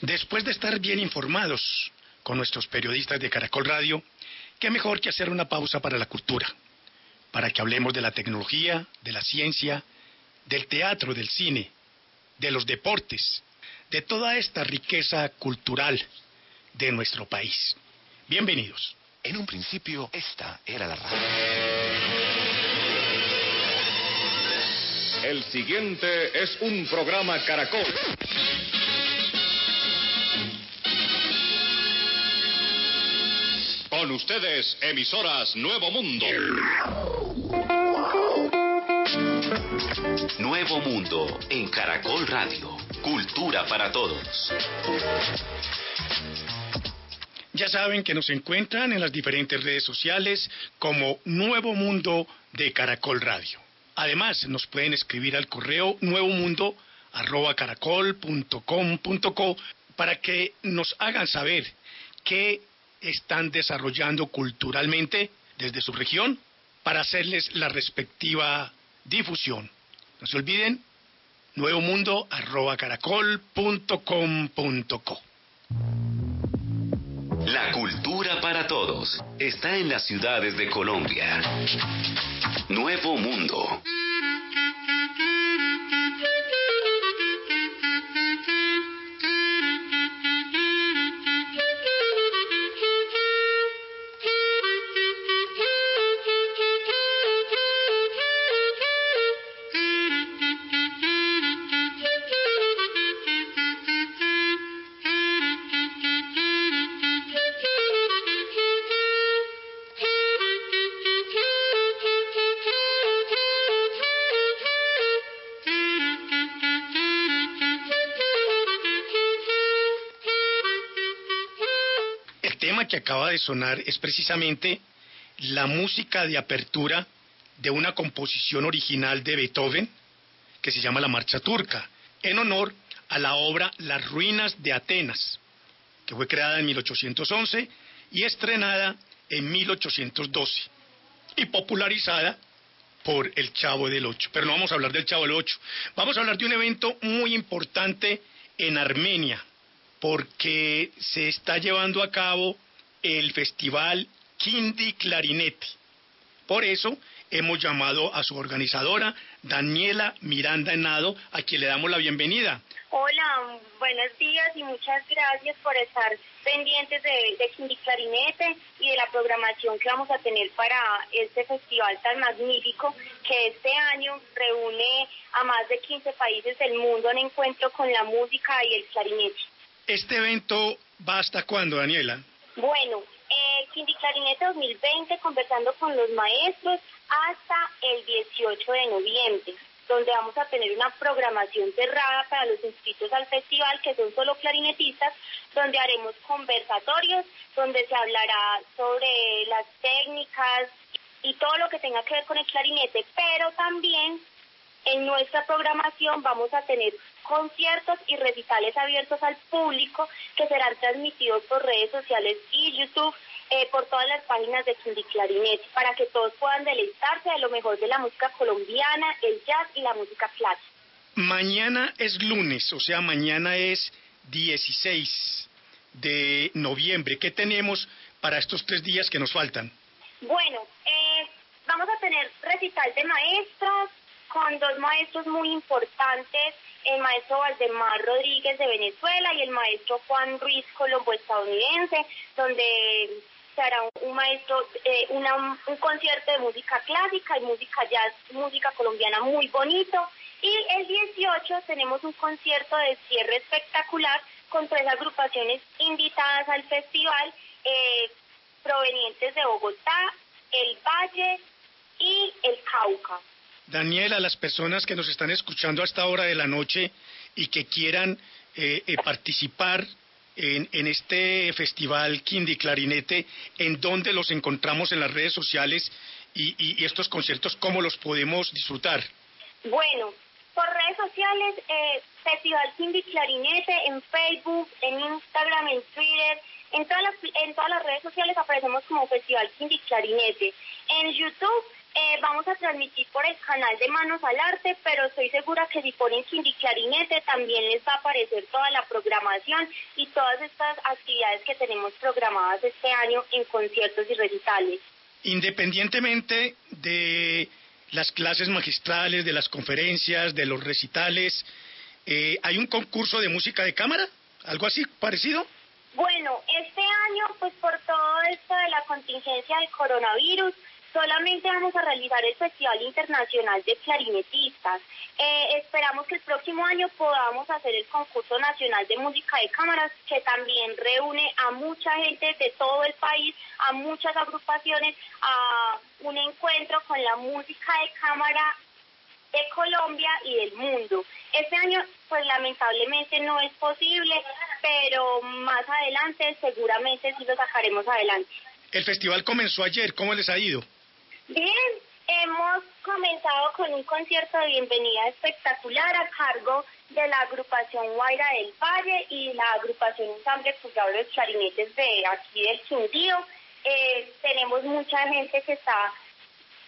Después de estar bien informados con nuestros periodistas de Caracol Radio, qué mejor que hacer una pausa para la cultura, para que hablemos de la tecnología, de la ciencia, del teatro, del cine, de los deportes, de toda esta riqueza cultural de nuestro país. Bienvenidos. En un principio, esta era la radio. El siguiente es un programa Caracol. Con ustedes, emisoras Nuevo Mundo. Nuevo Mundo en Caracol Radio. Cultura para todos. Ya saben que nos encuentran en las diferentes redes sociales como Nuevo Mundo de Caracol Radio. Además, nos pueden escribir al correo nuevomundo@caracol.com.co para que nos hagan saber qué están desarrollando culturalmente desde su región para hacerles la respectiva difusión. No se olviden, nuevomundo.caracol.com.co. La cultura para todos está en las ciudades de Colombia. Nuevo Mundo. Acaba de sonar es precisamente la música de apertura de una composición original de Beethoven que se llama La Marcha Turca, en honor a la obra Las Ruinas de Atenas, que fue creada en 1811 y estrenada en 1812 y popularizada por el Chavo del Ocho. Pero no vamos a hablar del Chavo del Ocho, vamos a hablar de un evento muy importante en Armenia, porque se está llevando a cabo el festival Kindi Clarinete. Por eso hemos llamado a su organizadora, Daniela Miranda Henado, a quien le damos la bienvenida. Hola, buenos días y muchas gracias por estar pendientes de, de Clarinete y de la programación que vamos a tener para este festival tan magnífico que este año reúne a más de 15 países del mundo en encuentro con la música y el clarinete. ¿Este evento va hasta cuándo, Daniela? Bueno, eh, Kindi Clarinete 2020 conversando con los maestros hasta el 18 de noviembre, donde vamos a tener una programación cerrada para los inscritos al festival, que son solo clarinetistas, donde haremos conversatorios, donde se hablará sobre las técnicas y todo lo que tenga que ver con el clarinete, pero también en nuestra programación vamos a tener conciertos y recitales abiertos al público que serán transmitidos por redes sociales y YouTube eh, por todas las páginas de Kindi Clarinete para que todos puedan deleitarse de lo mejor de la música colombiana, el jazz y la música clásica. Mañana es lunes, o sea, mañana es 16 de noviembre. ¿Qué tenemos para estos tres días que nos faltan? Bueno, eh, vamos a tener recital de maestros con dos maestros muy importantes, el maestro Valdemar Rodríguez de Venezuela y el maestro Juan Ruiz Colombo estadounidense, donde se hará un, maestro, eh, una, un concierto de música clásica y música jazz, música colombiana muy bonito. Y el 18 tenemos un concierto de cierre espectacular con tres agrupaciones invitadas al festival, eh, provenientes de Bogotá, el Valle y el Cauca. Daniela, las personas que nos están escuchando a esta hora de la noche y que quieran eh, eh, participar en, en, este festival Kindi Clarinete, ¿en dónde los encontramos en las redes sociales y, y, estos conciertos, cómo los podemos disfrutar? Bueno, por redes sociales, eh, Festival Kindi Clarinete, en Facebook, en Instagram, en Twitter, en todas las, en todas las redes sociales aparecemos como Festival Kindi Clarinete. En YouTube Eh, vamos a transmitir por el canal de Manos al Arte, pero estoy segura que si ponen Quindi Clarinete también les va a aparecer toda la programación y todas estas actividades que tenemos programadas este año en conciertos y recitales. Independientemente de las clases magistrales, de las conferencias, de los recitales, eh, ¿hay un concurso de música de cámara? ¿Algo así parecido? Bueno, este año, pues por todo esto de la contingencia del coronavirus, solamente vamos a realizar el Festival Internacional de Clarinetistas. Eh, esperamos que el próximo año podamos hacer el concurso nacional de música de cámaras, que también reúne a mucha gente de todo el país, a muchas agrupaciones, a un encuentro con la música de cámara de Colombia y del mundo. Este año, pues lamentablemente no es posible, pero más adelante seguramente sí lo sacaremos adelante. El festival comenzó ayer, ¿cómo les ha ido? Bien, hemos comenzado con un concierto de bienvenida espectacular a cargo de la agrupación Guaira del Valle y la agrupación Ensamble Cruzado de Clarinetes de aquí del Quindío. Eh, tenemos mucha gente que está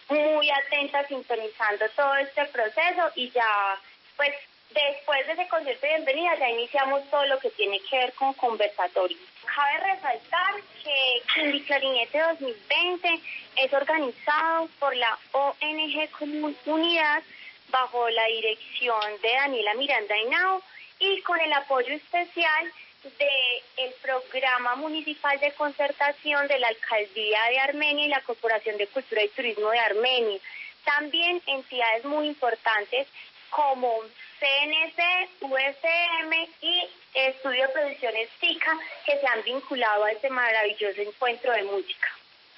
muy atenta sintonizando todo este proceso y ya pues Después de ese concierto de bienvenida ya iniciamos todo lo que tiene que ver con conversatorio. Cabe resaltar que Quindi Clarinete 2020 es organizado por la ONG Comunidad bajo la dirección de Daniela Miranda Hinao y con el apoyo especial del Programa Municipal de Concertación de la Alcaldía de Armenia y la Corporación de Cultura y Turismo de Armenia. También entidades muy importantes como CNC, USM y Estudio de Producciones que se han vinculado a este maravilloso encuentro de música.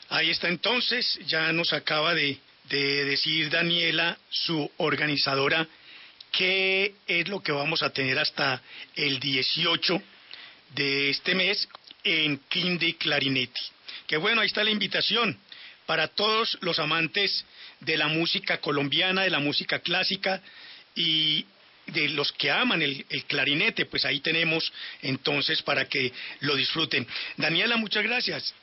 Ahí está entonces, ya nos acaba de, de decir Daniela, su organizadora, qué es lo que vamos a tener hasta el 18 de este mes en Quinde Clarinetti. Que bueno, ahí está la invitación para todos los amantes de la música colombiana, de la música clásica y de los que aman el, clarinete, pues ahí tenemos entonces para que lo disfruten. Daniela, muchas gracias.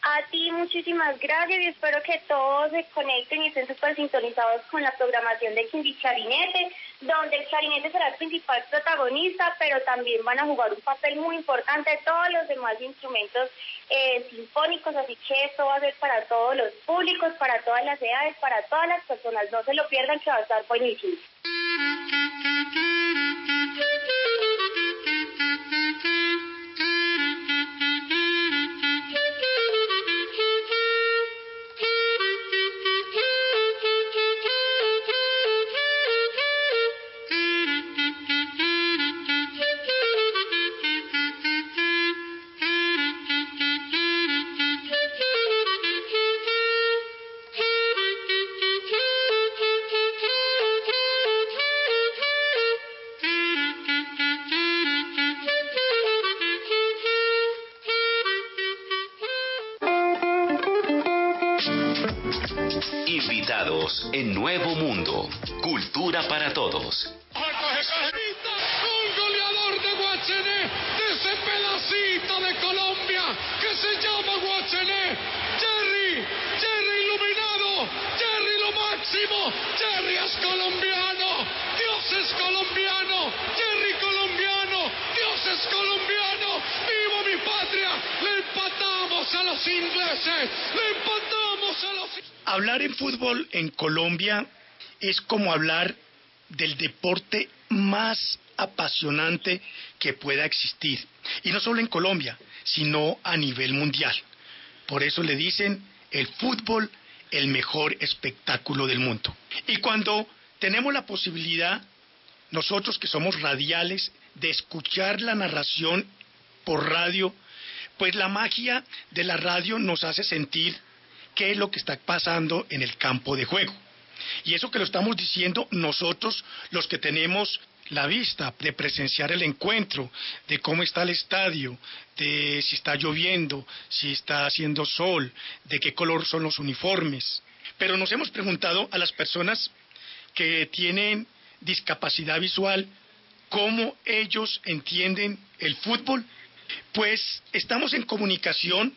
A ti muchísimas gracias y espero que todos se conecten y estén súper sintonizados con la programación de Quindi Clarinete, donde el clarinete será el principal protagonista, pero también van a jugar un papel muy importante todos los demás instrumentos eh, sinfónicos, así que esto va a ser para todos los públicos, para todas las edades, para todas las personas. No se lo pierdan que va a estar buenísimo. Es como hablar del deporte más apasionante que pueda existir. Y no solo en Colombia, sino a nivel mundial. Por eso le dicen el fútbol el mejor espectáculo del mundo. Y cuando tenemos la posibilidad, nosotros que somos radiales, de escuchar la narración por radio, pues la magia de la radio nos hace sentir qué es lo que está pasando en el campo de juego. Y eso que lo estamos diciendo nosotros, los que tenemos la vista de presenciar el encuentro, de cómo está el estadio, de si está lloviendo, si está haciendo sol, de qué color son los uniformes. Pero nos hemos preguntado a las personas que tienen discapacidad visual cómo ellos entienden el fútbol. Pues estamos en comunicación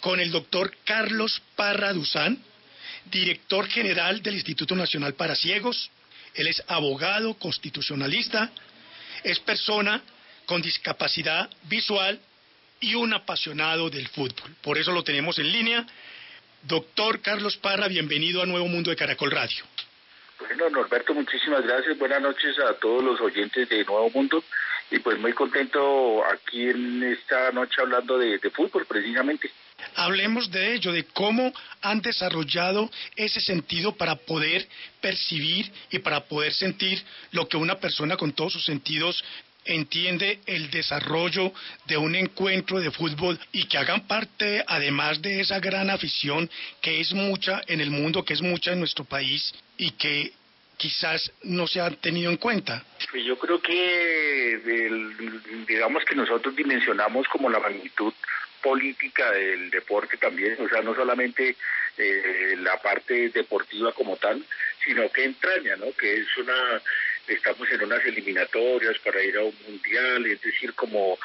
con el doctor Carlos Parra Duzán, director general del Instituto Nacional para Ciegos, él es abogado constitucionalista, es persona con discapacidad visual y un apasionado del fútbol. Por eso lo tenemos en línea. Doctor Carlos Parra, bienvenido a Nuevo Mundo de Caracol Radio. Bueno, Norberto, muchísimas gracias. Buenas noches a todos los oyentes de Nuevo Mundo. Y pues muy contento aquí en esta noche hablando de, de fútbol precisamente. Hablemos de ello, de cómo han desarrollado ese sentido para poder percibir y para poder sentir lo que una persona con todos sus sentidos entiende el desarrollo de un encuentro de fútbol y que hagan parte además de esa gran afición que es mucha en el mundo, que es mucha en nuestro país y que quizás no se han tenido en cuenta. Pues yo creo que digamos que nosotros dimensionamos como la magnitud política del deporte también, o sea, no solamente eh, la parte deportiva como tal, sino que entraña, ¿no? Que es una, estamos en unas eliminatorias para ir a un mundial, es decir, como,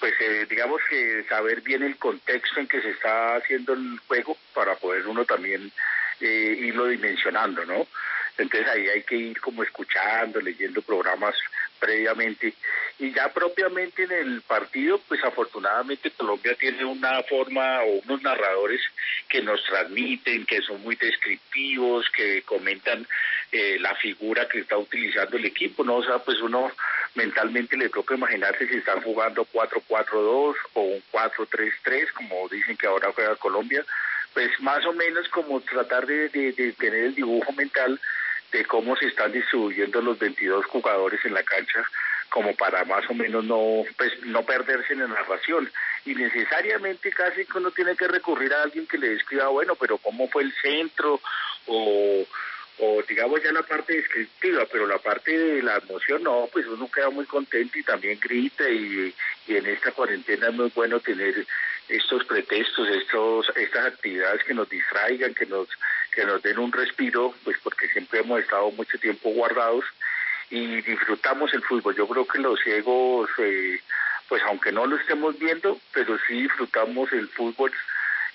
pues eh, digamos que saber bien el contexto en que se está haciendo el juego para poder uno también eh, irlo dimensionando, ¿no? Entonces ahí hay que ir como escuchando, leyendo programas previamente. Y ya propiamente en el partido, pues afortunadamente Colombia tiene una forma o unos narradores que nos transmiten, que son muy descriptivos, que comentan eh, la figura que está utilizando el equipo, ¿no? O sea, pues uno mentalmente le toca imaginarse si están jugando 4-4-2 o un 4-3-3, como dicen que ahora juega Colombia, pues más o menos como tratar de, de tener el dibujo mental de cómo se están distribuyendo los 22 jugadores en la cancha como para más o menos no pues no perderse en la narración. Y necesariamente casi que uno tiene que recurrir a alguien que le describa bueno pero cómo fue el centro o digamos ya la parte descriptiva, pero la parte de la emoción no, pues uno queda muy contento y también grita y, y en esta cuarentena es muy bueno tener estos pretextos, estos, estas actividades que nos distraigan, que nos, que nos den un respiro, pues porque siempre hemos estado mucho tiempo guardados y disfrutamos el fútbol. Yo creo que los ciegos, eh, pues aunque no lo estemos viendo, pero sí disfrutamos el fútbol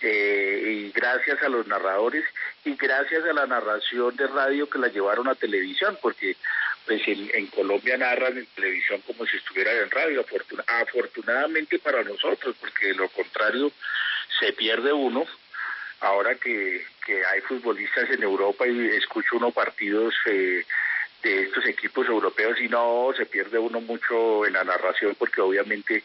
eh, y gracias a los narradores y gracias a la narración de radio que la llevaron a televisión, porque pues en, Colombia narran en televisión como si estuviera en radio, afortunadamente para nosotros, porque de lo contrario se pierde uno. Ahora que, que hay futbolistas en Europa y escucho unos partidos eh, de estos equipos europeos y no, se pierde uno mucho en la narración porque obviamente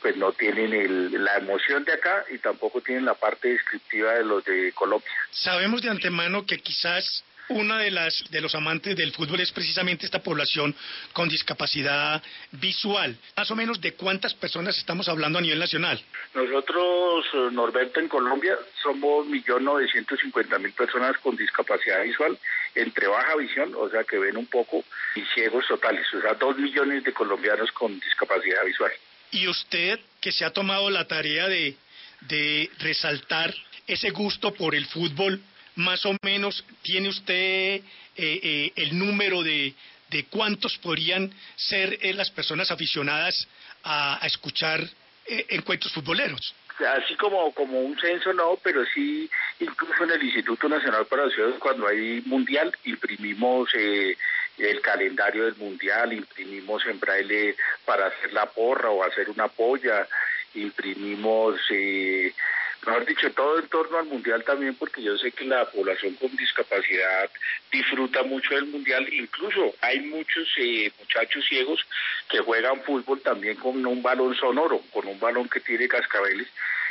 pues no tienen el, la emoción de acá y tampoco tienen la parte descriptiva de los de Colombia. Sabemos de antemano que quizás una de las de los amantes del fútbol es precisamente esta población con discapacidad visual. Más o menos de cuántas personas estamos hablando a nivel nacional. Nosotros, eh, Norberto, en Colombia somos millón novecientos cincuenta mil personas con discapacidad visual entre baja visión, o sea que ven un poco, y ciegos totales, o sea, dos millones de colombianos con discapacidad visual. Y usted que se ha tomado la tarea de, de resaltar ese gusto por el fútbol, más o menos tiene usted eh, eh, el número de, de cuántos podrían ser eh, las personas aficionadas a, escuchar encuentros futboleros. Así como, como un censo no, pero sí, incluso en el Instituto Nacional para la Ciudad, cuando hay mundial, imprimimos el calendario del mundial, imprimimos en braille para hacer la porra o hacer una polla, imprimimos, eh, mejor dicho, todo en torno al mundial también, porque yo sé que la población con discapacidad disfruta mucho del mundial, incluso hay muchos eh, muchachos ciegos que juegan fútbol también con un balón sonoro, con un balón que tiene cascabeles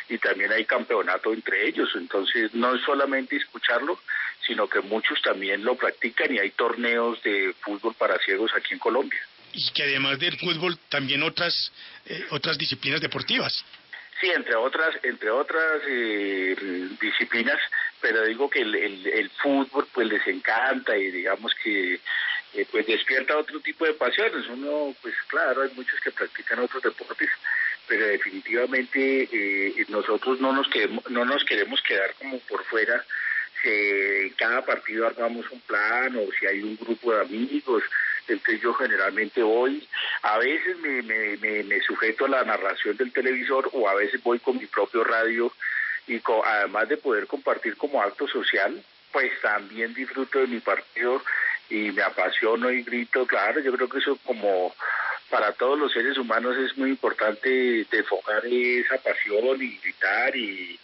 y también hay campeonato entre ellos. Entonces, no es solamente escucharlo, sino que muchos también lo practican y hay torneos de fútbol para ciegos aquí en Colombia. Y que además del fútbol, también otras, eh, otras disciplinas deportivas. Sí, entre otras, entre otras eh, disciplinas, pero digo que el, el, fútbol pues les encanta y digamos que eh, pues despierta otro tipo de pasiones. Uno, pues claro, hay muchos que practican otros deportes, pero definitivamente eh, nosotros no nos queremos, no nos queremos quedar como por fuera. Si en cada partido armamos un plan o si hay un grupo de amigos, entonces yo generalmente voy, a veces me, me, sujeto a la narración del televisor o a veces voy con mi propio radio y además de poder compartir como acto social, pues también disfruto de mi partido y me apasiono y grito, claro, yo creo que eso como para todos los seres humanos es muy importante enfocar esa pasión y gritar y,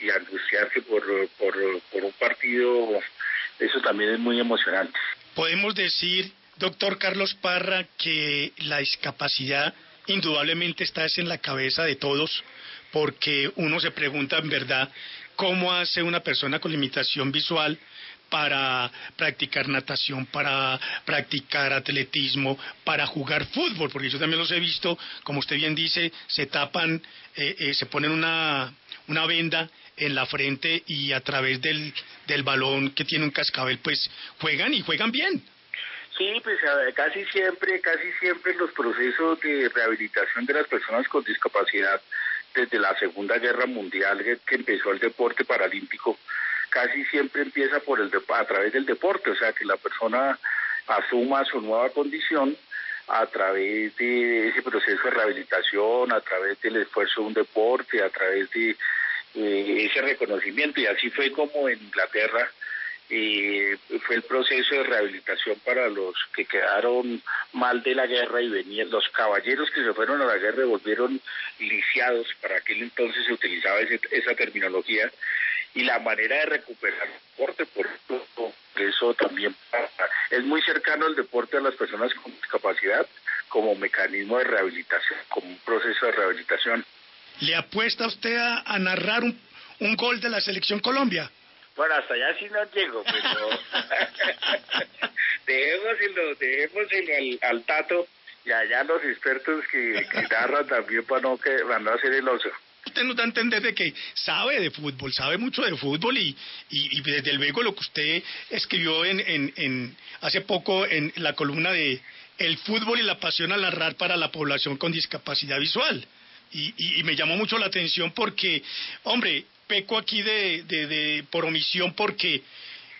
y angustiarse por, por, por un partido, eso también es muy emocionante. Podemos decir, doctor Carlos Parra, que la discapacidad indudablemente está en la cabeza de todos, porque uno se pregunta en verdad cómo hace una persona con limitación visual para practicar natación, para practicar atletismo, para jugar fútbol, porque yo también los he visto, como usted bien dice, se tapan, eh, eh, se ponen una, una venda en la frente y a través del, del balón que tiene un cascabel, pues juegan y juegan bien. Sí, pues casi siempre, casi siempre los procesos de rehabilitación de las personas con discapacidad desde la Segunda Guerra Mundial que empezó el deporte paralímpico, casi siempre empieza por el a través del deporte, o sea que la persona asuma su nueva condición a través de ese proceso de rehabilitación, a través del esfuerzo de un deporte, a través de eh, ese reconocimiento. Y así fue como en Inglaterra eh, fue el proceso de rehabilitación para los que quedaron mal de la guerra y venían los caballeros que se fueron a la guerra volvieron lisiados para aquel entonces se utilizaba esa terminología y la manera de recuperar el deporte por eso también es muy cercano el deporte a las personas con discapacidad como mecanismo de rehabilitación como un proceso de rehabilitación ¿Le apuesta usted a, narrar un gol de la selección Colombia? Bueno, hasta allá sí no llego, pero dejémoselo, dejémoselo al, al tato y allá los expertos que, que narran también para no, que, van a hacer el oso. Usted nos da a entender de que sabe de fútbol, sabe mucho de fútbol y, y, y desde luego lo que usted escribió en, en, en hace poco en la columna de El fútbol y la pasión al narrar para la población con discapacidad visual. Y, y, me llamó mucho la atención porque, hombre, peco aquí de, por omisión porque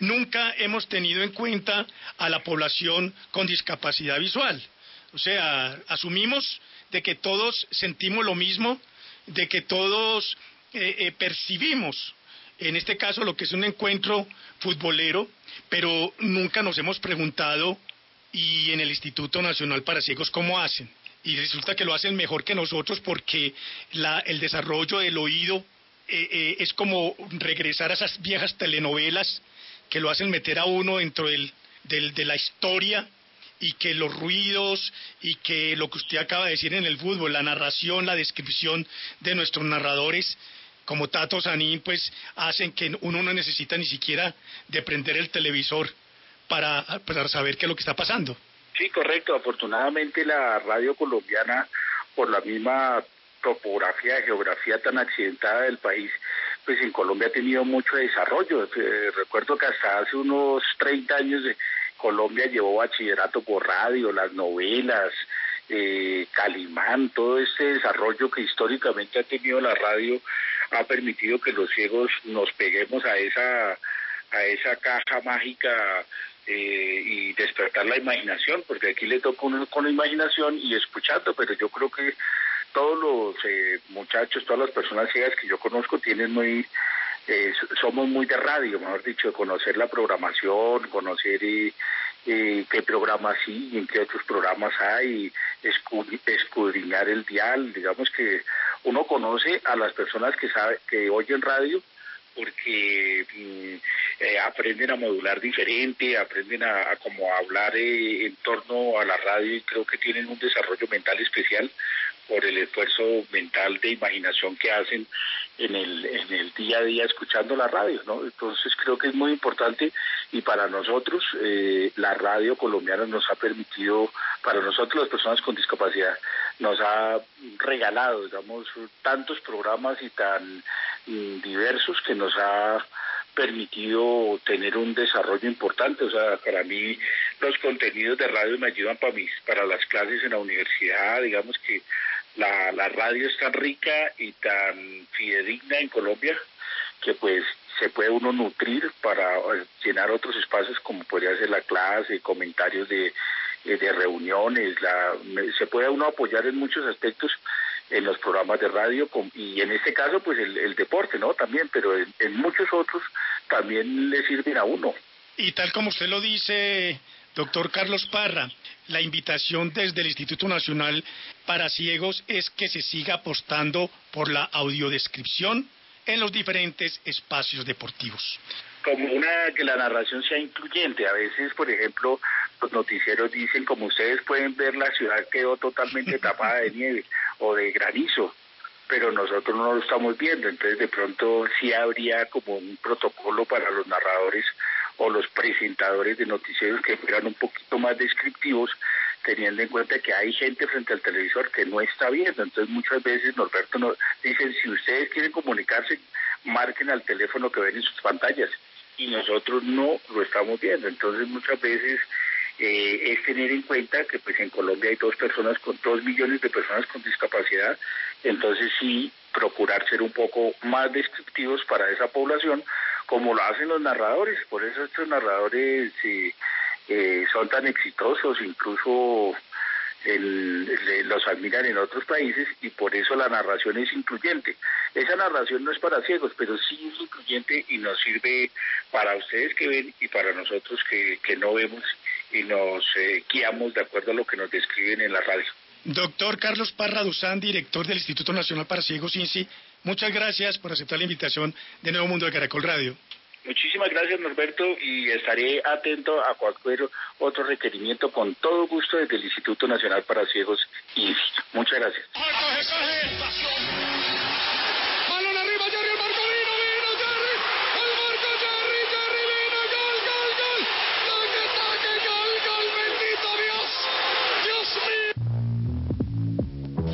nunca hemos tenido en cuenta a la población con discapacidad visual. O sea, asumimos de que todos sentimos lo mismo, de que todos eh, eh, percibimos, en este caso, lo que es un encuentro futbolero, pero nunca nos hemos preguntado, y en el Instituto Nacional para Ciegos, ¿cómo hacen? y resulta que lo hacen mejor que nosotros porque el desarrollo del oído eh, eh, es como regresar a esas viejas telenovelas que lo hacen meter a uno dentro del, del, de la historia y que los ruidos y que lo que usted acaba de decir en el fútbol, la narración, la descripción de nuestros narradores, como Tato Sanín, pues hacen que uno no necesita ni siquiera de prender el televisor para, para saber qué es lo que está pasando. Sí, correcto. Afortunadamente la radio colombiana, por la misma topografía, geografía tan accidentada del país, pues en Colombia ha tenido mucho desarrollo. Eh, recuerdo que hasta hace unos 30 años de Colombia llevó bachillerato por radio, las novelas, eh, Calimán, todo este desarrollo que históricamente ha tenido la radio ha permitido que los ciegos nos peguemos a esa a esa caja mágica eh, y despertar la imaginación, porque aquí le toca uno con la imaginación y escuchando, pero yo creo que todos los eh, muchachos, todas las personas ciegas que yo conozco tienen muy, eh, somos muy de radio, mejor dicho, conocer la programación, conocer eh, qué programas sí y en qué otros programas hay, escudriñar el dial, digamos que uno conoce a las personas que sabe, que oyen radio porque mm, eh, aprenden a modular diferente, aprenden a, a como hablar eh, en torno a la radio y creo que tienen un desarrollo mental especial por el esfuerzo mental de imaginación que hacen en el, en el día a día escuchando la radio, ¿no? Entonces creo que es muy importante y para nosotros eh, la radio colombiana nos ha permitido, para nosotros las personas con discapacidad, nos ha regalado, digamos, tantos programas y tan mm, diversos que nos ha permitido tener un desarrollo importante. O sea, para mí los contenidos de radio me ayudan para mis, para las clases en la universidad, digamos que la, la radio es tan rica y tan fidedigna en Colombia que pues se puede uno nutrir para eh, llenar otros espacios como podría ser la clase, comentarios de, eh, de reuniones, la, se puede uno apoyar en muchos aspectos en los programas de radio y en este caso pues el, deporte, ¿no? También, pero en, muchos otros también le sirven a uno. Y tal como usted lo dice, doctor Carlos Parra, la invitación desde el Instituto Nacional para Ciegos es que se siga apostando por la audiodescripción en los diferentes espacios deportivos como una que la narración sea incluyente. A veces, por ejemplo, los noticieros dicen, como ustedes pueden ver, la ciudad quedó totalmente tapada de nieve o de granizo, pero nosotros no lo estamos viendo. Entonces, de pronto sí habría como un protocolo para los narradores o los presentadores de noticieros que fueran un poquito más descriptivos, teniendo en cuenta que hay gente frente al televisor que no está viendo. Entonces, muchas veces Norberto nos dice, si ustedes quieren comunicarse, marquen al teléfono que ven en sus pantallas y nosotros no lo estamos viendo. Entonces muchas veces eh, es tener en cuenta que pues en Colombia hay dos personas con dos millones de personas con discapacidad, entonces sí procurar ser un poco más descriptivos para esa población, como lo hacen los narradores. Por eso estos narradores eh, eh, son tan exitosos, incluso el, los admiran en otros países y por eso la narración es incluyente. Esa narración no es para ciegos, pero sí es incluyente y nos sirve para ustedes que ven y para nosotros que, no vemos y nos eh, guiamos de acuerdo a lo que nos describen en la radio. Doctor Carlos Parra Duzán, director del Instituto Nacional para Ciegos INSI, muchas gracias por aceptar la invitación de Nuevo Mundo de Caracol Radio. Muchísimas gracias Norberto y estaré atento a cualquier otro requerimiento con todo gusto desde el Instituto Nacional para Ciegos y Muchas gracias.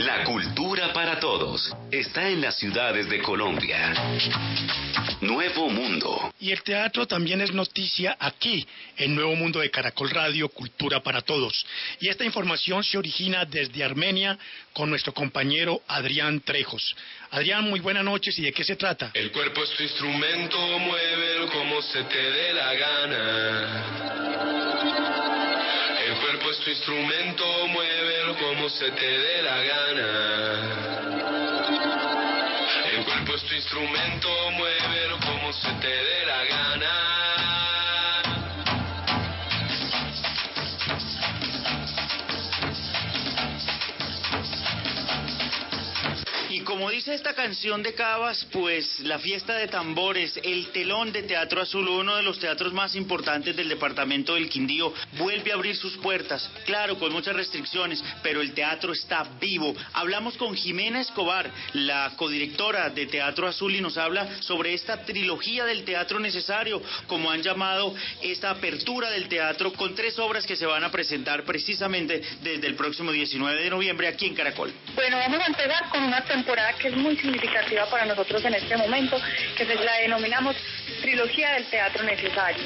La cultura para todos está en las ciudades de Colombia. Nuevo Mundo. Y el teatro también es noticia aquí, en Nuevo Mundo de Caracol Radio, Cultura para Todos. Y esta información se origina desde Armenia con nuestro compañero Adrián Trejos. Adrián, muy buenas noches. ¿Y de qué se trata? El cuerpo es tu instrumento, muévelo como se te dé la gana. El cuerpo es tu instrumento, muévelo como se te dé la gana pues tu instrumento, muévelo como se te dé la gana. Esta canción de Cabas, pues la fiesta de tambores, el telón de Teatro Azul, uno de los teatros más importantes del departamento del Quindío, vuelve a abrir sus puertas. Claro, con muchas restricciones, pero el teatro está vivo. Hablamos con Jimena Escobar, la codirectora de Teatro Azul, y nos habla sobre esta trilogía del teatro necesario, como han llamado esta apertura del teatro, con tres obras que se van a presentar precisamente desde el próximo 19 de noviembre aquí en Caracol. Bueno, vamos a empezar con una temporada que es muy significativa para nosotros en este momento, que se la denominamos Trilogía del Teatro Necesario.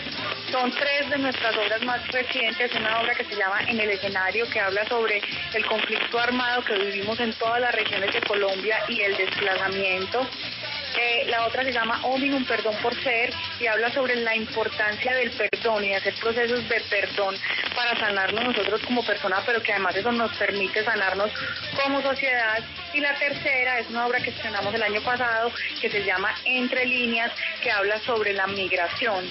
Son tres de nuestras obras más recientes, una obra que se llama En el escenario, que habla sobre el conflicto armado que vivimos en todas las regiones de Colombia y el desplazamiento eh, la otra se llama Ominum, Perdón por Ser, y habla sobre la importancia del perdón y hacer procesos de perdón para sanarnos nosotros como personas, pero que además eso nos permite sanarnos como sociedad. Y la tercera es una obra que estrenamos el año pasado que se llama Entre líneas, que habla sobre la migración.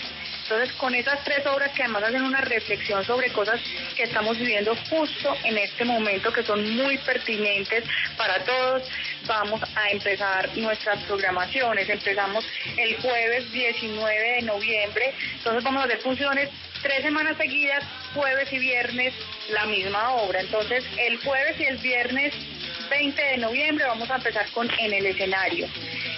Entonces, con esas tres obras que además hacen una reflexión sobre cosas que estamos viviendo justo en este momento, que son muy pertinentes para todos, vamos a empezar nuestras programaciones. Empezamos el jueves 19 de noviembre, entonces vamos a hacer funciones tres semanas seguidas, jueves y viernes, la misma obra. Entonces, el jueves y el viernes 20 de noviembre vamos a empezar con En el escenario.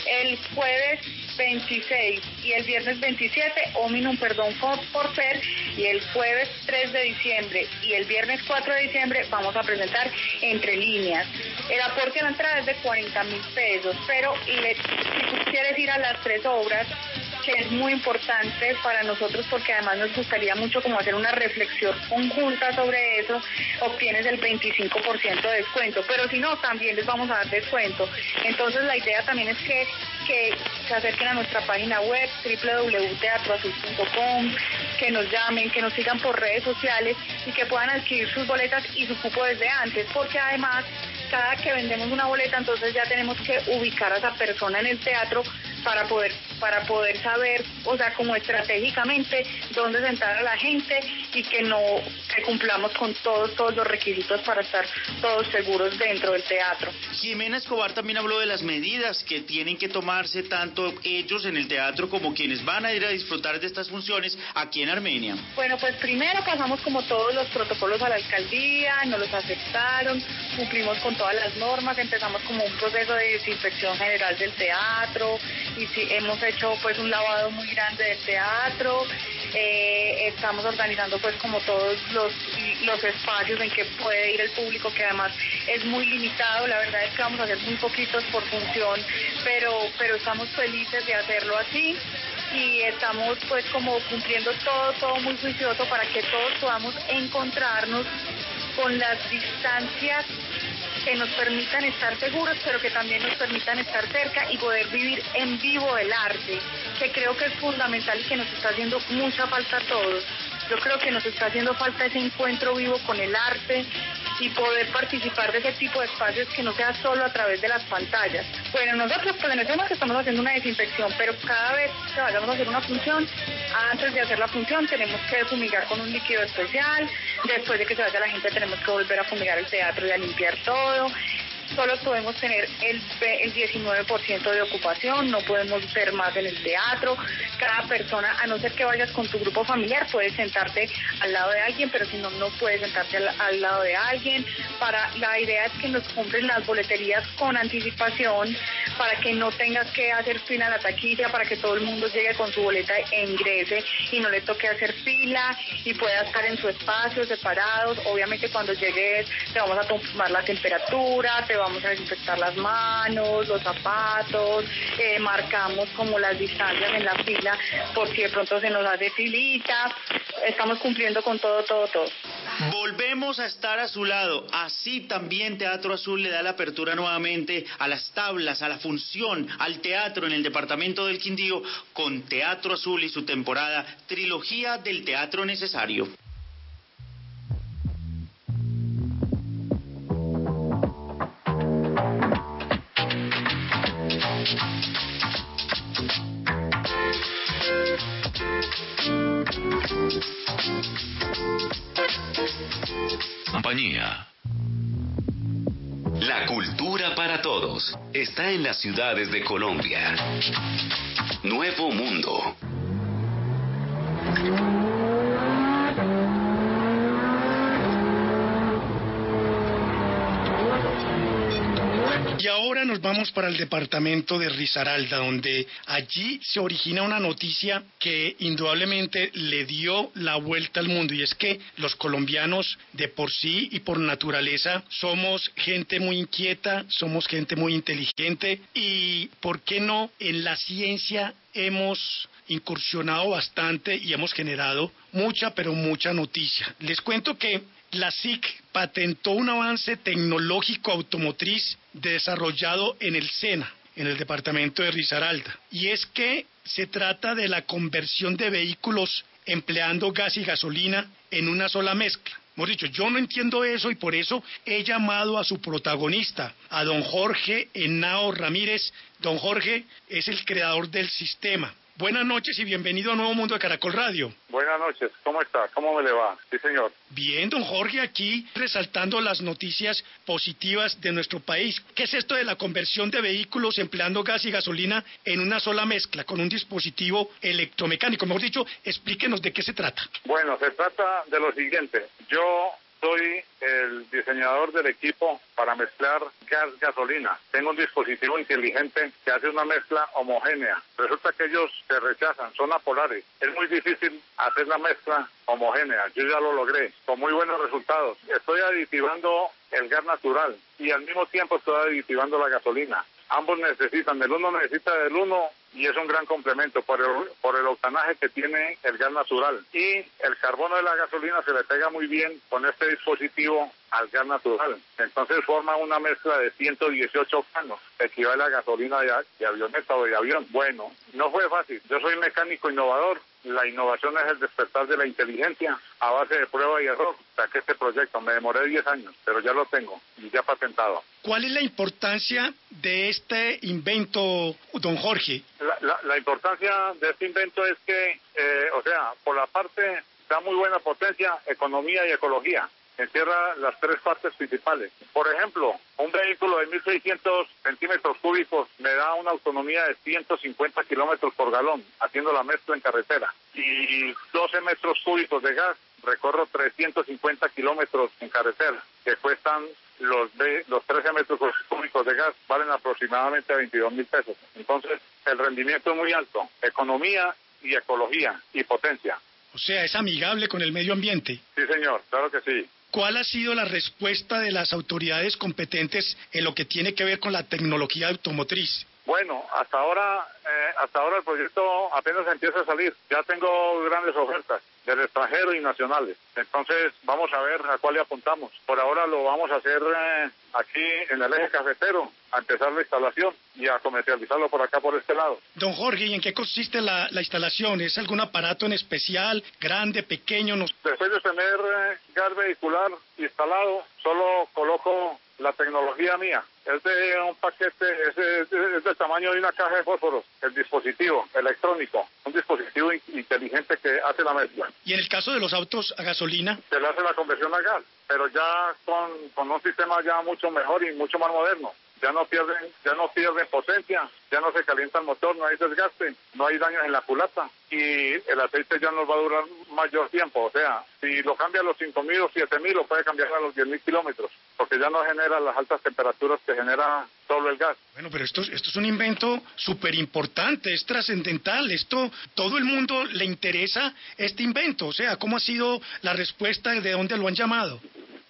El jueves 26 y el viernes 27 Ominum Perdón por Ser y el jueves 3 de diciembre y el viernes 4 de diciembre vamos a presentar Entre Líneas. El aporte a la entrada es de 40 mil pesos, pero si tú quieres ir a las tres obras, que es muy importante para nosotros porque además nos gustaría mucho como hacer una reflexión conjunta sobre eso, obtienes el 25% de descuento, pero si no, también les vamos a dar descuento. Entonces la idea también es que, que se acerquen a nuestra página web www.teatroazul.com, que nos llamen, que nos sigan por redes sociales y que puedan adquirir sus boletas y su cupo desde antes, porque además cada que vendemos una boleta, entonces ya tenemos que ubicar a esa persona en el teatro para poder para poder saber, o sea, como estratégicamente dónde sentar a la gente y que no que cumplamos con todos todos los requisitos para estar todos seguros dentro del teatro. Jimena Escobar también habló de las medidas que tienen que tomarse tanto ellos en el teatro como quienes van a ir a disfrutar de estas funciones aquí en Armenia. Bueno, pues primero pasamos como todos los protocolos a la alcaldía, nos los aceptaron, cumplimos con todas las normas, empezamos como un proceso de desinfección general del teatro, y sí, hemos hecho pues un lavado muy grande del teatro, eh, estamos organizando pues como todos los, los espacios en que puede ir el público, que además es muy limitado, la verdad es que vamos a hacer muy poquitos por función, pero, pero estamos felices de hacerlo así y estamos pues como cumpliendo todo, todo muy juicioso para que todos podamos encontrarnos con las distancias que nos permitan estar seguros, pero que también nos permitan estar cerca y poder vivir en vivo el arte, que creo que es fundamental y que nos está haciendo mucha falta a todos. Yo creo que nos está haciendo falta ese encuentro vivo con el arte y poder participar de ese tipo de espacios que no sea solo a través de las pantallas. Bueno, nosotros pues en este momento estamos haciendo una desinfección, pero cada vez que vayamos a hacer una función, antes de hacer la función tenemos que fumigar con un líquido especial, después de que se vaya la gente tenemos que volver a fumigar el teatro y a limpiar todo solo podemos tener el, el 19% de ocupación, no podemos ver más en el teatro. Cada persona, a no ser que vayas con tu grupo familiar, puedes sentarte al lado de alguien, pero si no, no puedes sentarte al, lado de alguien. Para, la idea es que nos compren las boleterías con anticipación para que no tengas que hacer fila a la taquilla, para que todo el mundo llegue con su boleta e ingrese y no le toque hacer fila y pueda estar en su espacio separados. Obviamente cuando llegues te vamos a tomar la temperatura, te vamos a desinfectar las manos, los zapatos, eh, marcamos como las distancias en la fila por si de pronto se nos hace filita, estamos cumpliendo con todo, todo, todo. Volvemos a estar a su lado. Así también Teatro Azul le da la apertura nuevamente a las tablas, a la función, al teatro en el departamento del Quindío con Teatro Azul y su temporada Trilogía del Teatro Necesario. Está en las ciudades de Colombia. Nuevo Mundo. Y ahora nos vamos para el departamento de Risaralda, donde allí se origina una noticia que indudablemente le dio la vuelta al mundo, y es que los colombianos de por sí y por naturaleza somos gente muy inquieta, somos gente muy inteligente, y ¿por qué no en la ciencia hemos incursionado bastante y hemos generado mucha, pero mucha noticia. Les cuento que la SIC patentó un avance tecnológico automotriz desarrollado en el SENA, en el departamento de Risaralda. Y es que se trata de la conversión de vehículos empleando gas y gasolina en una sola mezcla. Hemos dicho, yo no entiendo eso y por eso he llamado a su protagonista, a don Jorge Henao Ramírez. Don Jorge es el creador del sistema. Buenas noches y bienvenido a Nuevo Mundo de Caracol Radio. Buenas noches, ¿cómo está? ¿Cómo me le va? Sí, señor. Bien, don Jorge, aquí resaltando las noticias positivas de nuestro país. ¿Qué es esto de la conversión de vehículos empleando gas y gasolina en una sola mezcla con un dispositivo electromecánico? Mejor dicho, explíquenos de qué se trata. Bueno, se trata de lo siguiente. Yo soy el diseñador del equipo para mezclar gas gasolina. Tengo un dispositivo inteligente que hace una mezcla homogénea. Resulta que ellos se rechazan, son apolares. Es muy difícil hacer la mezcla homogénea. Yo ya lo logré con muy buenos resultados. Estoy aditivando el gas natural y al mismo tiempo estoy aditivando la gasolina. Ambos necesitan, el uno necesita del uno y es un gran complemento por el, por el octanaje que tiene el gas natural. Y el carbono de la gasolina se le pega muy bien con este dispositivo al gas natural. Entonces forma una mezcla de 118 octanos, equivale a gasolina de, de avioneta o de avión. Bueno, no fue fácil. Yo soy mecánico innovador la innovación es el despertar de la inteligencia a base de prueba y error. Saqué este proyecto, me demoré 10 años, pero ya lo tengo y ya patentado. ¿Cuál es la importancia de este invento, don Jorge? La, la, la importancia de este invento es que, eh, o sea, por la parte da muy buena potencia, economía y ecología encierra las tres partes principales. Por ejemplo, un vehículo de 1.600 centímetros cúbicos me da una autonomía de 150 kilómetros por galón, haciendo la mezcla en carretera. Y 12 metros cúbicos de gas, recorro 350 kilómetros en carretera, que cuestan los, los 13 metros cúbicos de gas, valen aproximadamente 22 mil pesos. Entonces, el rendimiento es muy alto, economía y ecología y potencia. O sea, es amigable con el medio ambiente. Sí, señor, claro que sí. ¿Cuál ha sido la respuesta de las autoridades competentes en lo que tiene que ver con la tecnología automotriz? Bueno, hasta ahora, eh, hasta ahora el proyecto apenas empieza a salir. Ya tengo grandes ofertas del extranjero y nacionales. Entonces, vamos a ver a cuál le apuntamos. Por ahora lo vamos a hacer eh, aquí en el eje cafetero, a empezar la instalación y a comercializarlo por acá, por este lado. Don Jorge, ¿y en qué consiste la, la instalación? ¿Es algún aparato en especial, grande, pequeño? No... Después de tener eh, gas vehicular instalado, solo coloco la tecnología mía. Es de un paquete, es, es, del tamaño de una caja de fósforos, el dispositivo electrónico, un dispositivo inteligente que hace la mezcla. ¿Y en el caso de los autos a gasolina? Se le hace la conversión a gas, pero ya con, con un sistema ya mucho mejor y mucho más moderno ya no pierden, ya no pierden potencia, ya no se calienta el motor, no hay desgaste, no hay daños en la culata y el aceite ya nos va a durar mayor tiempo. O sea, si lo cambia a los 5.000 o 7.000, lo puede cambiar a los 10.000 kilómetros, porque ya no genera las altas temperaturas que genera solo el gas. Bueno, pero esto, esto es un invento súper importante, es trascendental. Esto, todo el mundo le interesa este invento. O sea, ¿cómo ha sido la respuesta de dónde lo han llamado?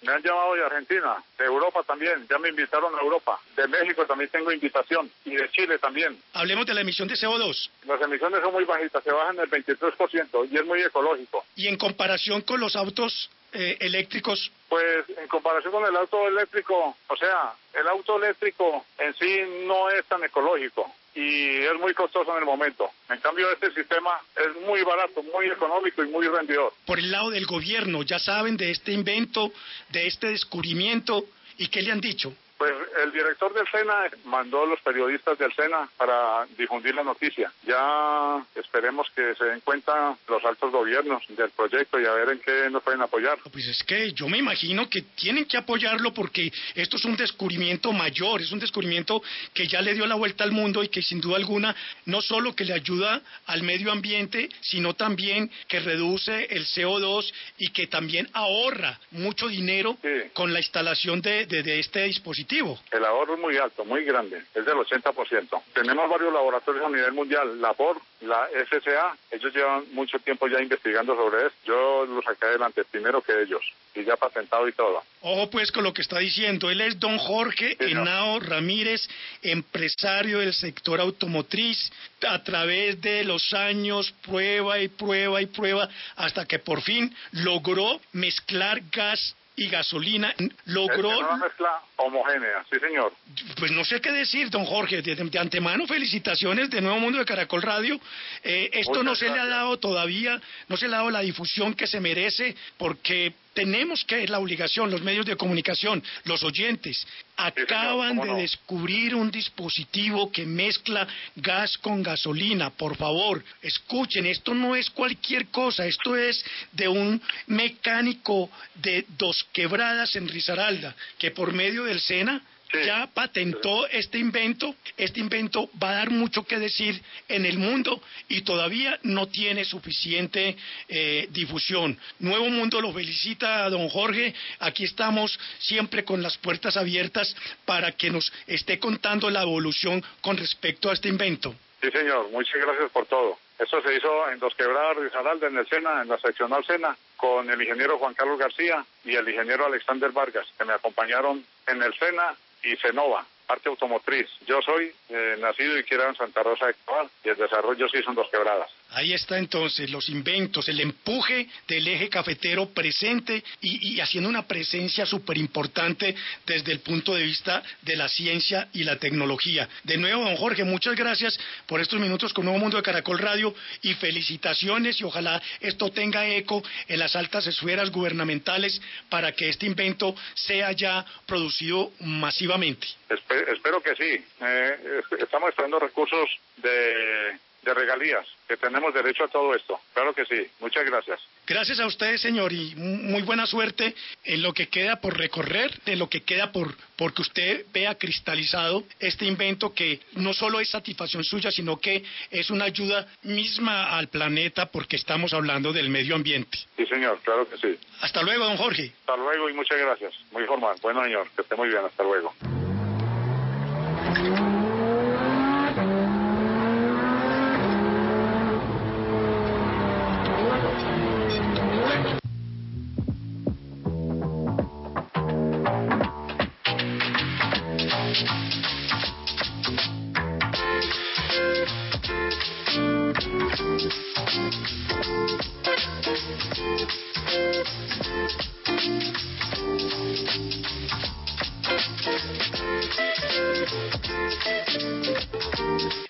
Me han llamado de Argentina, de Europa también, ya me invitaron a Europa. De México también tengo invitación y de Chile también. Hablemos de la emisión de CO2. Las emisiones son muy bajitas, se bajan el 23% y es muy ecológico. ¿Y en comparación con los autos eh, eléctricos? Pues en comparación con el auto eléctrico, o sea, el auto eléctrico en sí no es tan ecológico y es muy costoso en el momento. En cambio, este sistema es muy barato, muy económico y muy rendidor. Por el lado del gobierno, ya saben de este invento, de este descubrimiento, ¿y qué le han dicho? Pues el director del SENA mandó a los periodistas del SENA para difundir la noticia. Ya esperemos que se den cuenta los altos gobiernos del proyecto y a ver en qué nos pueden apoyar. Pues es que yo me imagino que tienen que apoyarlo porque esto es un descubrimiento mayor, es un descubrimiento que ya le dio la vuelta al mundo y que sin duda alguna no solo que le ayuda al medio ambiente, sino también que reduce el CO2 y que también ahorra mucho dinero Sí. con la instalación de, de- de este dispositivo. El ahorro es muy alto, muy grande, es del 80%. Tenemos varios laboratorios a nivel mundial, la POR, la FCA, ellos llevan mucho tiempo ya investigando sobre esto. Yo los saqué adelante primero que ellos y ya patentado y todo. Ojo pues con lo que está diciendo. Él es don Jorge Henao Ramírez, empresario del sector automotriz, a través de los años, prueba y prueba y prueba, hasta que por fin logró mezclar gas y gasolina. Logró Es una mezcla homogénea, sí señor. pues no sé qué decir, don Jorge. De, de antemano, felicitaciones de Nuevo Mundo de Caracol Radio. Eh, esto Muchas no se le ha dado todavía, no se le ha dado la difusión que se merece, porque tenemos que, es la obligación, los medios de comunicación, los oyentes, acaban de descubrir un dispositivo que mezcla gas con gasolina. Por favor, escuchen, esto no es cualquier cosa, esto es de un mecánico de dos quebradas en Risaralda, que por medio del SENA ya patentó este invento. Este invento va a dar mucho que decir en el mundo y todavía no tiene suficiente eh, difusión. Nuevo Mundo lo felicita a don Jorge. Aquí estamos siempre con las puertas abiertas para que nos esté contando la evolución con respecto a este invento. Sí señor, muchas gracias por todo. Eso se hizo en Dos Quebradas de Risaralda, en el SENA, en la seccional SENA, con el ingeniero Juan Carlos García y el ingeniero Alexander Vargas, que me acompañaron en el SENA y Senova, parte automotriz. Yo soy eh, nacido y criado en Santa Rosa de Cabal y el desarrollo sí son Dos Quebradas. Ahí está entonces los inventos, el empuje del eje cafetero presente y, haciendo una presencia súper importante desde el punto de vista de la ciencia y la tecnología. De nuevo, don Jorge, muchas gracias por estos minutos con Nuevo Mundo de Caracol Radio y felicitaciones y ojalá esto tenga eco en las altas esferas gubernamentales para que este invento sea ya producido masivamente. espero que sí. Eh, estamos esperando recursos de de regalías, que tenemos derecho a todo esto. Claro que sí. Muchas gracias. Gracias a ustedes, señor, y muy buena suerte en lo que queda por recorrer, en lo que queda por porque usted vea cristalizado este invento que no solo es satisfacción suya, sino que es una ayuda misma al planeta porque estamos hablando del medio ambiente. Sí, señor, claro que sí. Hasta luego, don Jorge. Hasta luego y muchas gracias. Muy formal. Bueno, señor, que esté muy bien. Hasta luego.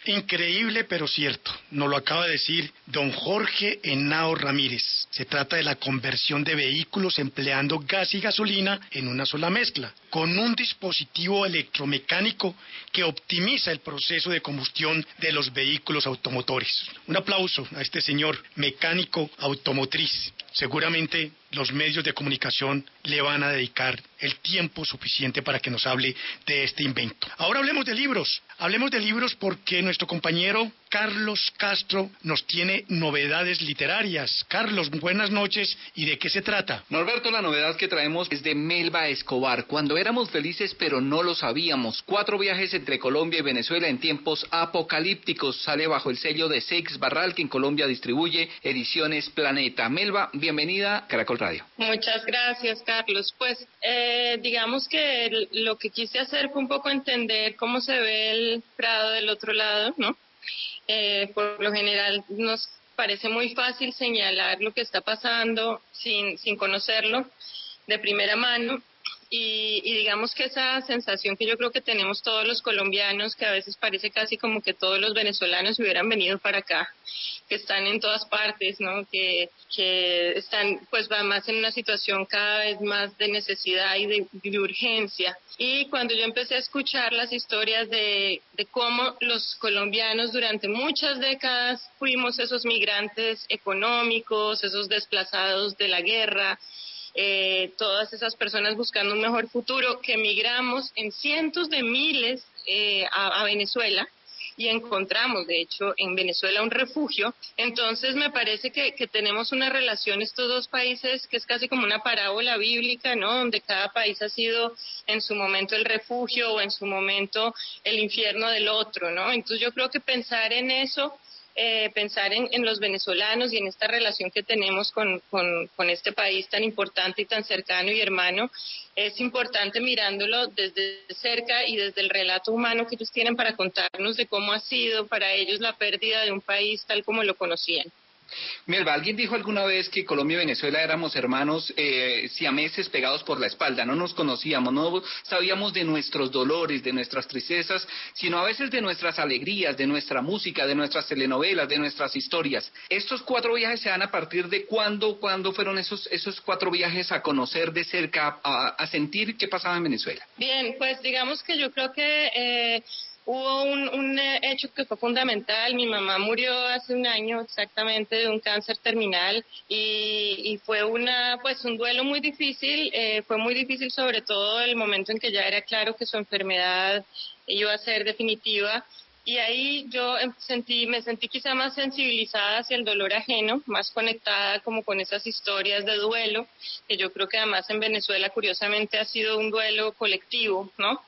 Increíble pero cierto, nos lo acaba de decir don Jorge Henao Ramírez. Se trata de la conversión de vehículos empleando gas y gasolina en una sola mezcla, con un dispositivo electromecánico que optimiza el proceso de combustión de los vehículos automotores. Un aplauso a este señor mecánico automotriz. Seguramente los medios de comunicación le van a dedicar el tiempo suficiente para que nos hable de este invento. Ahora hablemos de libros. Hablemos de libros porque nuestro compañero Carlos Castro nos tiene novedades literarias. Carlos, buenas noches. ¿Y de qué se trata? Norberto, la novedad que traemos es de Melba Escobar. Cuando éramos felices pero no lo sabíamos. Cuatro viajes entre Colombia y Venezuela en tiempos apocalípticos. Sale bajo el sello de Seix Barral que en Colombia distribuye Ediciones Planeta. Melba, bienvenida Caracol Muchas gracias, Carlos. Pues eh, digamos que lo que quise hacer fue un poco entender cómo se ve el Prado del otro lado, ¿no? Eh, por lo general nos parece muy fácil señalar lo que está pasando sin, sin conocerlo de primera mano y, digamos que esa sensación que yo creo que tenemos todos los colombianos, que a veces parece casi como que todos los venezolanos hubieran venido para acá, que están en todas partes, ¿no? Que, que están pues más en una situación cada vez más de necesidad y de, de urgencia. Y cuando yo empecé a escuchar las historias de, de cómo los colombianos durante muchas décadas fuimos esos migrantes económicos, esos desplazados de la guerra, eh, todas esas personas buscando un mejor futuro, que emigramos en cientos de miles eh, a, Venezuela y encontramos, de hecho, en Venezuela un refugio. Entonces, me parece que, que, tenemos una relación estos dos países que es casi como una parábola bíblica, ¿no? Donde cada país ha sido en su momento el refugio o en su momento el infierno del otro, ¿no? Entonces, yo creo que pensar en eso eh, pensar en, los venezolanos y en esta relación que tenemos con, este país tan importante y tan cercano y hermano, es importante mirándolo desde cerca y desde el relato humano que ellos tienen para contarnos de cómo ha sido para ellos la pérdida de un país tal como lo conocían. Melba, alguien dijo alguna vez que Colombia y Venezuela éramos hermanos eh, siameses pegados por la espalda, no nos conocíamos, no sabíamos de nuestros dolores, de nuestras tristezas, sino a veces de nuestras alegrías, de nuestra música, de nuestras telenovelas, de nuestras historias. Estos cuatro viajes se dan a partir de cuándo, cuándo fueron esos, esos cuatro viajes a conocer de cerca, a, sentir qué pasaba en Venezuela. Bien, pues digamos que yo creo que... Eh, Hubo un, un, eh, hecho que fue fundamental. Mi mamá murió hace un año exactamente de un cáncer terminal y, y fue una, pues, un duelo muy difícil. Eh, fue muy difícil sobre todo el momento en que ya era claro que su enfermedad iba a ser definitiva. Y ahí yo em, sentí, me sentí quizá más sensibilizada hacia el dolor ajeno, más conectada como con esas historias de duelo, que yo creo que además en Venezuela curiosamente ha sido un duelo colectivo, ¿no?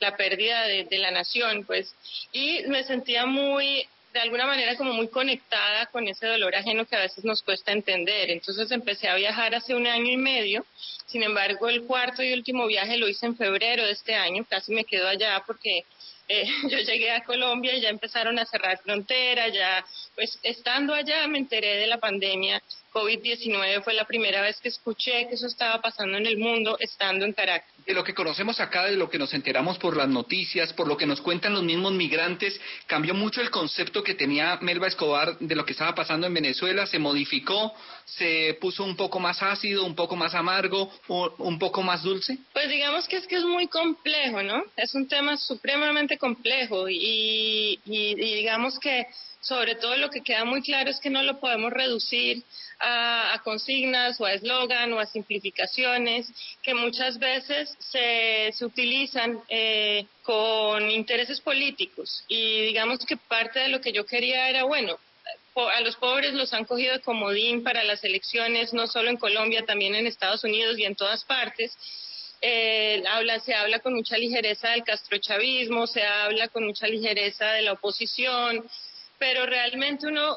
La pérdida de, la nación, pues, y me sentía muy de alguna manera como muy conectada con ese dolor ajeno que a veces nos cuesta entender. Entonces empecé a viajar hace un año y medio. Sin embargo, el cuarto y último viaje lo hice en febrero de este año. Casi me quedo allá porque eh, yo llegué a Colombia y ya empezaron a cerrar fronteras, ya, pues estando allá me enteré de la pandemia. COVID-19 fue la primera vez que escuché que eso estaba pasando en el mundo estando en Caracas. De lo que conocemos acá, de lo que nos enteramos por las noticias, por lo que nos cuentan los mismos migrantes, cambió mucho el concepto que tenía Melba Escobar de lo que estaba pasando en Venezuela, se modificó, se puso un poco más ácido, un poco más amargo, un poco más dulce. Pues digamos que es que es muy complejo, ¿no? Es un tema supremamente complejo y, y digamos que sobre todo lo que queda muy claro es que no lo podemos reducir a, consignas o a eslogan o a simplificaciones que muchas veces se, se utilizan eh, con intereses políticos. Y digamos que parte de lo que yo quería era, bueno, a los pobres los han cogido de comodín para las elecciones, no solo en Colombia, también en Estados Unidos y en todas partes. Eh, habla, se habla con mucha ligereza del castrochavismo, se habla con mucha ligereza de la oposición, pero realmente uno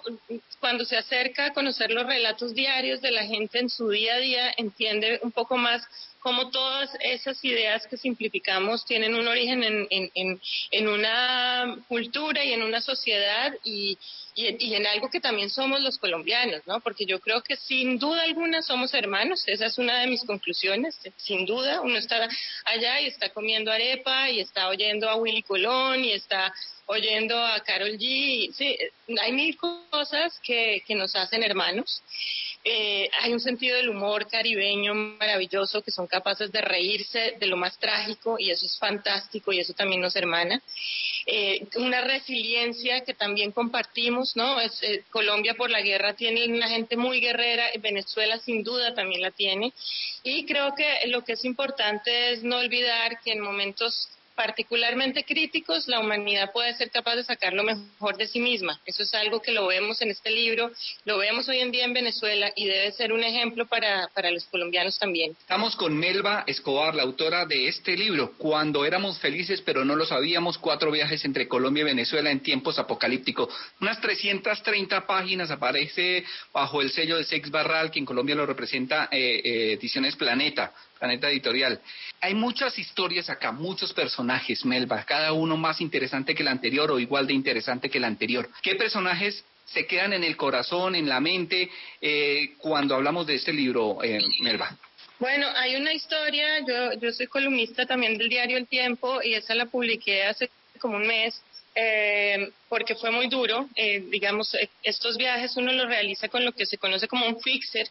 cuando se acerca a conocer los relatos diarios de la gente en su día a día entiende un poco más cómo todas esas ideas que simplificamos tienen un origen en, una cultura y en una sociedad y, en algo que también somos los colombianos, ¿no? Porque yo creo que sin duda alguna somos hermanos, esa es una de mis conclusiones, sin duda, uno está allá y está comiendo arepa y está oyendo a Willy Colón y está oyendo a Carol G. Sí, hay mil cosas que nos hacen hermanos. Eh, hay un sentido del humor caribeño maravilloso que son capaces de reírse de lo más trágico y eso es fantástico y eso también nos hermana. Eh, una resiliencia que también compartimos, ¿no? Es, eh, Colombia por la guerra tiene una gente muy guerrera, Venezuela sin duda también la tiene y creo que lo que es importante es no olvidar que en momentos particularmente críticos, la humanidad puede ser capaz de sacar lo mejor de sí misma. Eso es algo que lo vemos en este libro, lo vemos hoy en día en Venezuela y debe ser un ejemplo para, para los colombianos también. Estamos con Melba Escobar, la autora de este libro, Cuando éramos felices pero no lo sabíamos, cuatro viajes entre Colombia y Venezuela en tiempos apocalípticos. Unas 330 páginas, aparece bajo el sello de Sex Barral, que en Colombia lo representa eh, eh, Ediciones Planeta. Planeta Editorial. Hay muchas historias acá, muchos personajes, Melba, cada uno más interesante que el anterior o igual de interesante que el anterior. ¿Qué personajes se quedan en el corazón, en la mente, eh, cuando hablamos de este libro, eh, Melba? Bueno, hay una historia, yo, yo soy columnista también del diario El Tiempo y esa la publiqué hace como un mes eh, porque fue muy duro. Eh, digamos, eh, estos viajes uno los realiza con lo que se conoce como un fixer.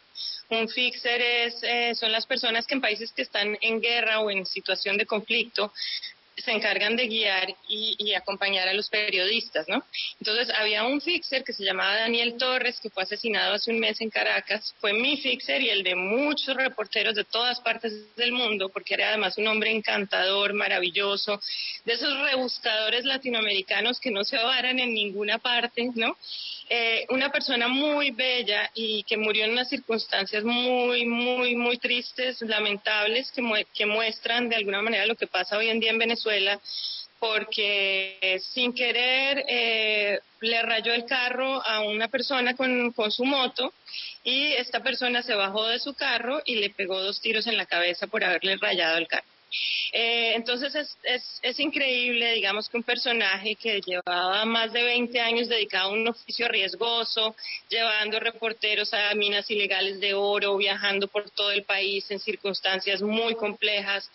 Un fixer es, eh, son las personas que en países que están en guerra o en situación de conflicto se encargan de guiar y, acompañar a los periodistas, ¿no? Entonces había un fixer que se llamaba Daniel Torres, que fue asesinado hace un mes en Caracas, fue mi fixer y el de muchos reporteros de todas partes del mundo, porque era además un hombre encantador, maravilloso, de esos rebuscadores latinoamericanos que no se varan en ninguna parte, ¿no? Eh, una persona muy bella y que murió en unas circunstancias muy, muy, muy tristes, lamentables, que, que muestran de alguna manera lo que pasa hoy en día en Venezuela, porque sin querer eh, le rayó el carro a una persona con, con su moto y esta persona se bajó de su carro y le pegó dos tiros en la cabeza por haberle rayado el carro. Eh, entonces es, es, es, increíble, digamos, que un personaje que llevaba más de 20 años dedicado a un oficio riesgoso, llevando reporteros a minas ilegales de oro, viajando por todo el país en circunstancias muy complejas,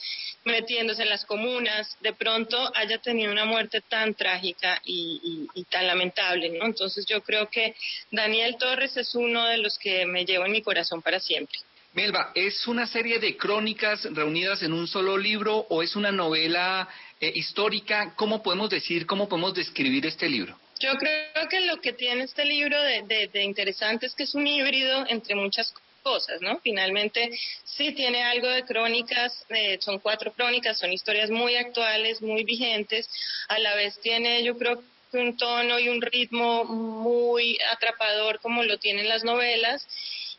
metiéndose en las comunas, de pronto haya tenido una muerte tan trágica y, tan lamentable, ¿no? Entonces yo creo que Daniel Torres es uno de los que me llevo en mi corazón para siempre. Melba, ¿es una serie de crónicas reunidas en un solo libro o es una novela eh, histórica? ¿Cómo podemos decir, cómo podemos describir este libro? Yo creo que lo que tiene este libro de, interesante es que es un híbrido entre muchas cosas, ¿no? Finalmente sí tiene algo de crónicas, eh, son cuatro crónicas, son historias muy actuales, muy vigentes, a la vez tiene yo creo que un tono y un ritmo muy atrapador como lo tienen las novelas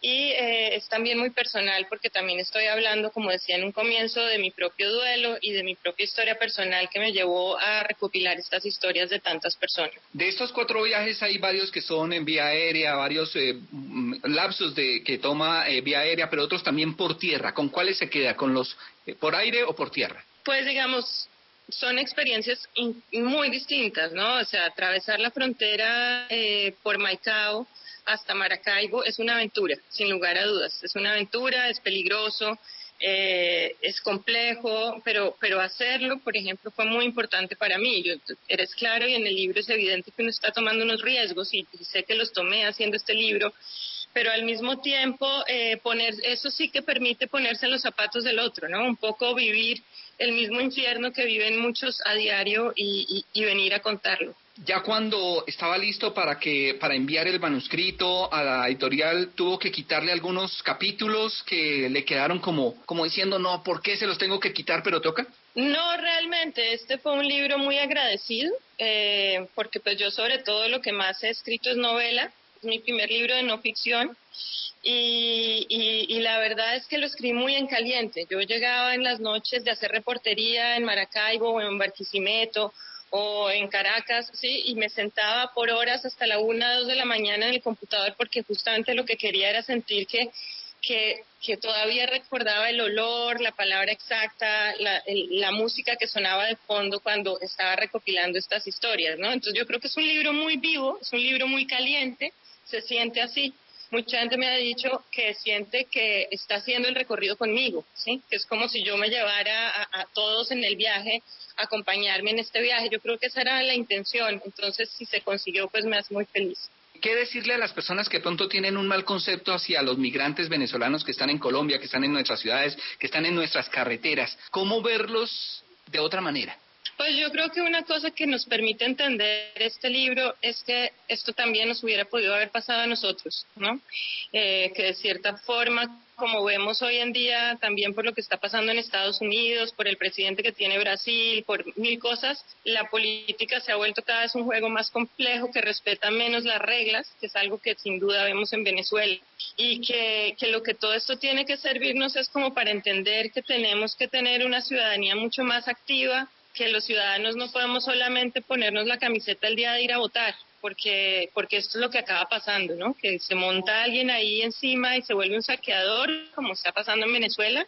y eh, es también muy personal porque también estoy hablando, como decía en un comienzo, de mi propio duelo y de mi propia historia personal que me llevó a recopilar estas historias de tantas personas. De estos cuatro viajes hay varios que son en vía aérea, varios eh, mm, lapsos de que toma eh, vía aérea, pero otros también por tierra. ¿Con cuáles se queda? ¿Con los por aire o por tierra? Pues digamos, son experiencias muy distintas, ¿no? O sea, atravesar la frontera por Maicao hasta Maracaibo es una aventura, sin lugar a dudas. Es una aventura, es peligroso, eh, es complejo, pero, pero hacerlo, por ejemplo, fue muy importante para mí. Yo, eres claro y en el libro es evidente que uno está tomando unos riesgos y, sé que los tomé haciendo este libro, pero al mismo tiempo eh, poner, eso sí que permite ponerse en los zapatos del otro, ¿no? Un poco vivir el mismo infierno que viven muchos a diario y venir a contarlo ya cuando estaba listo para que para enviar el manuscrito a la editorial tuvo que quitarle algunos capítulos que le quedaron como como diciendo no por qué se los tengo que quitar pero toca no realmente este fue un libro muy agradecido eh, porque pues yo sobre todo lo que más he escrito es novela es mi primer libro de no ficción y, y, la verdad es que lo escribí muy en caliente. Yo llegaba en las noches de hacer reportería en Maracaibo o en Barquisimeto o en Caracas, sí, y me sentaba por horas hasta la una, dos de la mañana en el computador porque justamente lo que quería era sentir que, que, que todavía recordaba el olor, la palabra exacta, la, la música que sonaba de fondo cuando estaba recopilando estas historias, ¿no? Entonces yo creo que es un libro muy vivo, es un libro muy caliente, se siente así. Mucha gente me ha dicho que siente que está haciendo el recorrido conmigo, ¿sí? Que es como si yo me llevara a, a todos en el viaje acompañarme en este viaje. Yo creo que esa era la intención. Entonces, si se consiguió, pues me hace muy feliz. ¿Qué decirle a las personas que pronto tienen un mal concepto hacia los migrantes venezolanos que están en Colombia, que están en nuestras ciudades, que están en nuestras carreteras? ¿Cómo verlos de otra manera? Pues yo creo que una cosa que nos permite entender este libro es que esto también nos hubiera podido haber pasado a nosotros, ¿no? Eh, que de cierta forma, como vemos hoy en día, también por lo que está pasando en Estados Unidos, por el presidente que tiene Brasil, por mil cosas, la política se ha vuelto cada vez un juego más complejo que respeta menos las reglas, que es algo que sin duda vemos en Venezuela, y que, que lo que todo esto tiene que servirnos es como para entender que tenemos que tener una ciudadanía mucho más activa, que los ciudadanos no podemos solamente ponernos la camiseta el día de ir a votar, porque, porque esto es lo que acaba pasando, ¿no? Que se monta alguien ahí encima y se vuelve un saqueador, como está pasando en Venezuela,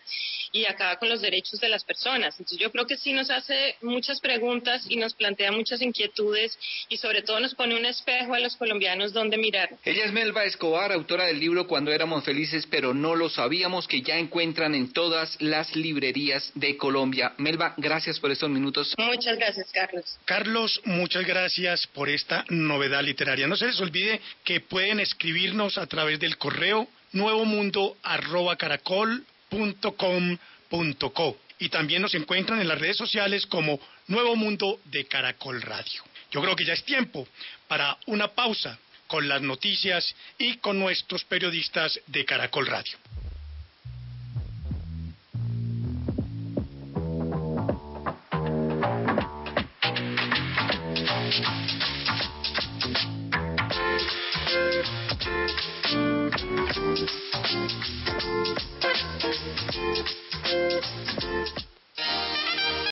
y acaba con los derechos de las personas. Entonces yo creo que sí nos hace muchas preguntas y nos plantea muchas inquietudes y sobre todo nos pone un espejo a los colombianos donde mirar. Ella es Melba Escobar, autora del libro Cuando éramos felices, pero no lo sabíamos, que ya encuentran en todas las librerías de Colombia. Melba, gracias por estos minutos. Muchas gracias, Carlos. Carlos, muchas gracias por esta novedad literaria. No se les olvide que pueden escribirnos a través del correo nuevomundo@caracol.com.co y también nos encuentran en las redes sociales como Nuevo Mundo de Caracol Radio. Yo creo que ya es tiempo para una pausa con las noticias y con nuestros periodistas de Caracol Radio.